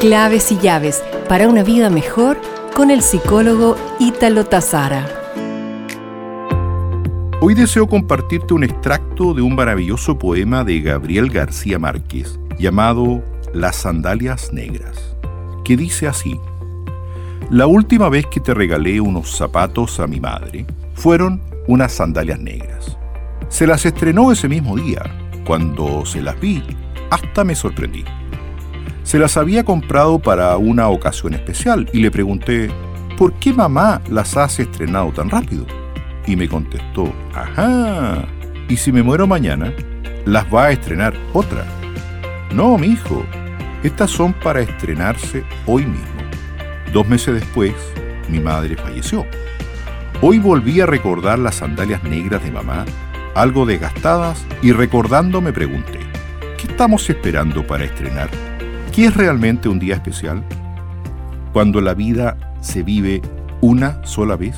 Claves y llaves para una vida mejor con el psicólogo Ítalo Tazara. Hoy deseo compartirte un extracto de un maravilloso poema de Gabriel García Márquez llamado Las sandalias negras, que dice así. La última vez que te regalé unos zapatos a mi madre fueron unas sandalias negras. Se las estrenó ese mismo día. Cuando se las vi, hasta me sorprendí. Se las había comprado para una ocasión especial y le pregunté, ¿por qué mamá las has estrenado tan rápido? Y me contestó, ajá, ¿y si me muero mañana? Las va a estrenar otra. No, mi hijo, estas son para estrenarse hoy mismo. Dos meses después, mi madre falleció. Hoy volví a recordar las sandalias negras de mamá, algo desgastadas, y recordando me pregunté, ¿qué estamos esperando para estrenar ¿Qué es realmente un día especial? Cuando la vida se vive una sola vez.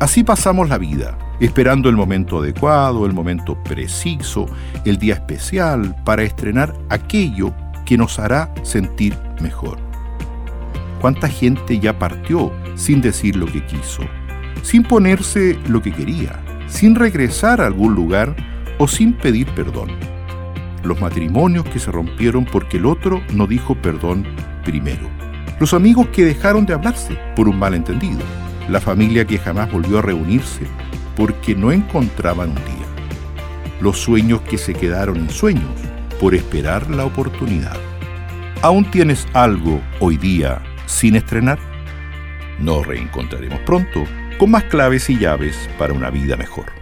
Así pasamos la vida, esperando el momento adecuado, el momento preciso, el día especial para estrenar aquello que nos hará sentir mejor. ¿Cuánta gente ya partió sin decir lo que quiso, sin ponerse lo que quería, sin regresar a algún lugar o sin pedir perdón? Los matrimonios que se rompieron porque el otro no dijo perdón primero, los amigos que dejaron de hablarse por un malentendido, la familia que jamás volvió a reunirse porque no encontraban un día, los sueños que se quedaron en sueños por esperar la oportunidad. ¿Aún tienes algo hoy día sin estrenar? Nos reencontraremos pronto con más claves y llaves para una vida mejor.